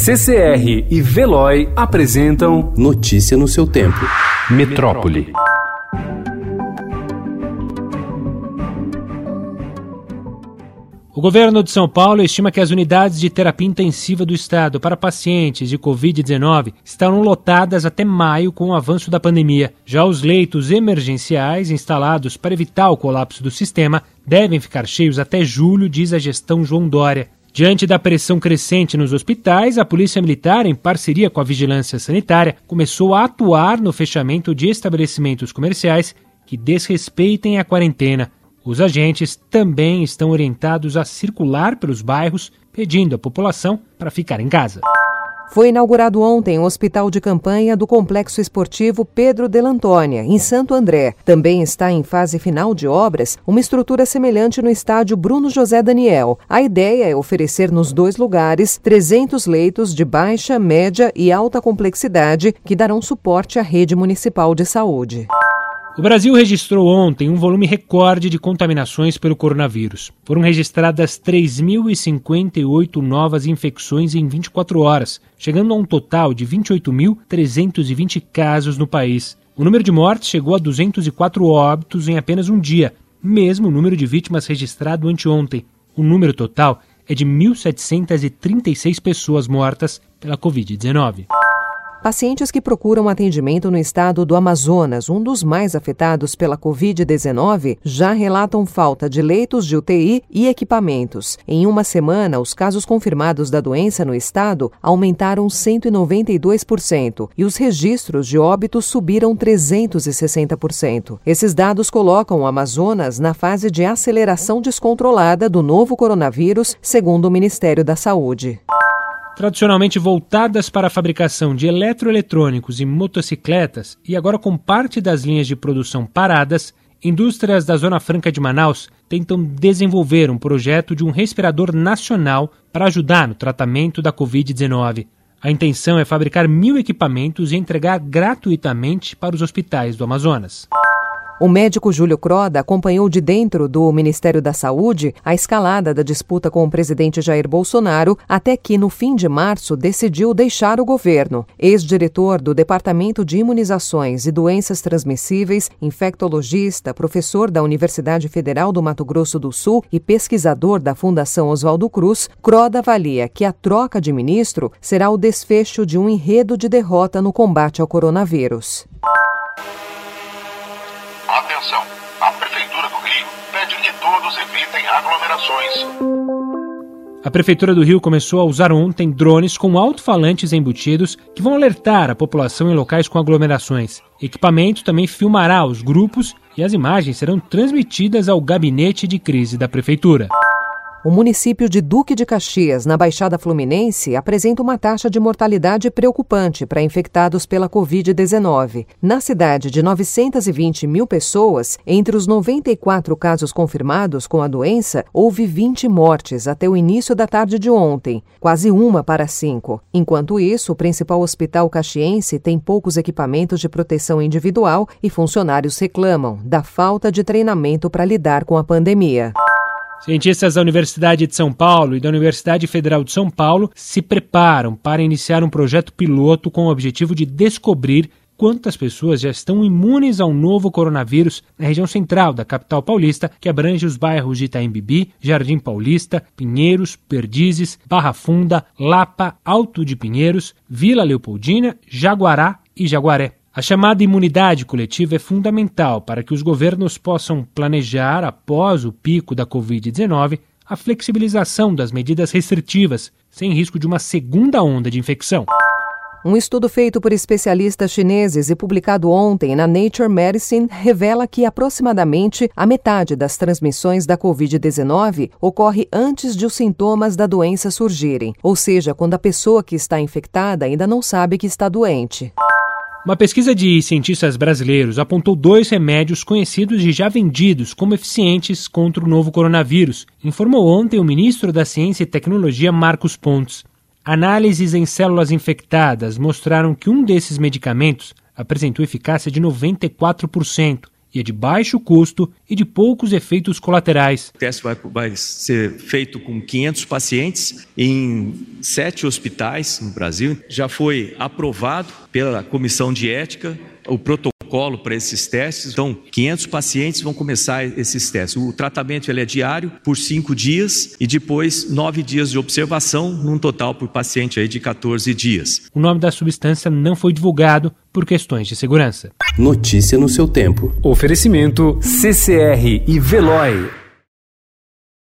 CCR e Veloy apresentam Notícia no seu tempo. Metrópole. O governo de São Paulo estima que as unidades de terapia intensiva do estado para pacientes de Covid-19 estarão lotadas até maio com o avanço da pandemia. Já os leitos emergenciais instalados para evitar o colapso do sistema devem ficar cheios até julho, diz a gestão João Dória. Diante da pressão crescente nos hospitais, a Polícia Militar, em parceria com a Vigilância Sanitária, começou a atuar no fechamento de estabelecimentos comerciais que desrespeitem a quarentena. Os agentes também estão orientados a circular pelos bairros, pedindo à população para ficar em casa. Foi inaugurado ontem o hospital de campanha do Complexo Esportivo Pedro de Antônia, em Santo André. Também está em fase final de obras uma estrutura semelhante no estádio Bruno José Daniel. A ideia é oferecer nos dois lugares 300 leitos de baixa, média e alta complexidade que darão suporte à rede municipal de saúde. O Brasil registrou ontem um volume recorde de contaminações pelo coronavírus. Foram registradas 3.058 novas infecções em 24 horas, chegando a um total de 28.320 casos no país. O número de mortes chegou a 204 óbitos em apenas um dia, mesmo o número de vítimas registrado anteontem. O número total é de 1.736 pessoas mortas pela Covid-19. Pacientes que procuram atendimento no estado do Amazonas, um dos mais afetados pela Covid-19, já relatam falta de leitos de UTI e equipamentos. Em uma semana, os casos confirmados da doença no estado aumentaram 192% e os registros de óbitos subiram 360%. Esses dados colocam o Amazonas na fase de aceleração descontrolada do novo coronavírus, segundo o Ministério da Saúde tradicionalmente voltadas para a fabricação de eletroeletrônicos e motocicletas e agora com parte das linhas de produção paradas, indústrias da Zona Franca de Manaus tentam desenvolver um projeto de um respirador nacional para ajudar no tratamento da Covid-19. A intenção é fabricar mil equipamentos e entregar gratuitamente para os hospitais do Amazonas. O médico Júlio Croda acompanhou de dentro do Ministério da Saúde a escalada da disputa com o presidente Jair Bolsonaro, até que, no fim de março, decidiu deixar o governo. Ex-diretor do Departamento de Imunizações e Doenças Transmissíveis, infectologista, professor da Universidade Federal do Mato Grosso do Sul e pesquisador da Fundação Oswaldo Cruz, Croda avalia que a troca de ministro será o desfecho de um enredo de derrota no combate ao coronavírus. A Prefeitura do Rio pede que todos evitem aglomerações. A Prefeitura do Rio começou a usar ontem drones com alto-falantes embutidos que vão alertar a população em locais com aglomerações. Equipamento também filmará os grupos e as imagens serão transmitidas ao gabinete de crise da Prefeitura. O município de Duque de Caxias, na Baixada Fluminense, apresenta uma taxa de mortalidade preocupante para infectados pela Covid-19. Na cidade de 920 mil pessoas, entre os 94 casos confirmados com a doença, houve 20 mortes até o início da tarde de ontem, quase uma para cinco. Enquanto isso, o principal hospital caxiense tem poucos equipamentos de proteção individual e funcionários reclamam da falta de treinamento para lidar com a pandemia. Cientistas da Universidade de São Paulo e da Universidade Federal de São Paulo se preparam para iniciar um projeto piloto com o objetivo de descobrir quantas pessoas já estão imunes ao novo coronavírus na região central da capital paulista, que abrange os bairros de Itaim Jardim Paulista, Pinheiros, Perdizes, Barra Funda, Lapa, Alto de Pinheiros, Vila Leopoldina, Jaguará e Jaguaré. A chamada imunidade coletiva é fundamental para que os governos possam planejar, após o pico da Covid-19, a flexibilização das medidas restritivas, sem risco de uma segunda onda de infecção. Um estudo feito por especialistas chineses e publicado ontem na Nature Medicine revela que aproximadamente a metade das transmissões da Covid-19 ocorre antes de os sintomas da doença surgirem, ou seja, quando a pessoa que está infectada ainda não sabe que está doente. Uma pesquisa de cientistas brasileiros apontou dois remédios conhecidos e já vendidos como eficientes contra o novo coronavírus, informou ontem o ministro da Ciência e Tecnologia Marcos Pontes. Análises em células infectadas mostraram que um desses medicamentos apresentou eficácia de 94% é de baixo custo e de poucos efeitos colaterais. O teste vai, vai ser feito com 500 pacientes em sete hospitais no Brasil. Já foi aprovado pela comissão de ética o protocolo para esses testes. Então, 500 pacientes vão começar esses testes. O tratamento ele é diário por cinco dias e depois nove dias de observação, num total por paciente aí de 14 dias. O nome da substância não foi divulgado por questões de segurança. Notícia no seu tempo. Oferecimento CCR e Veloy.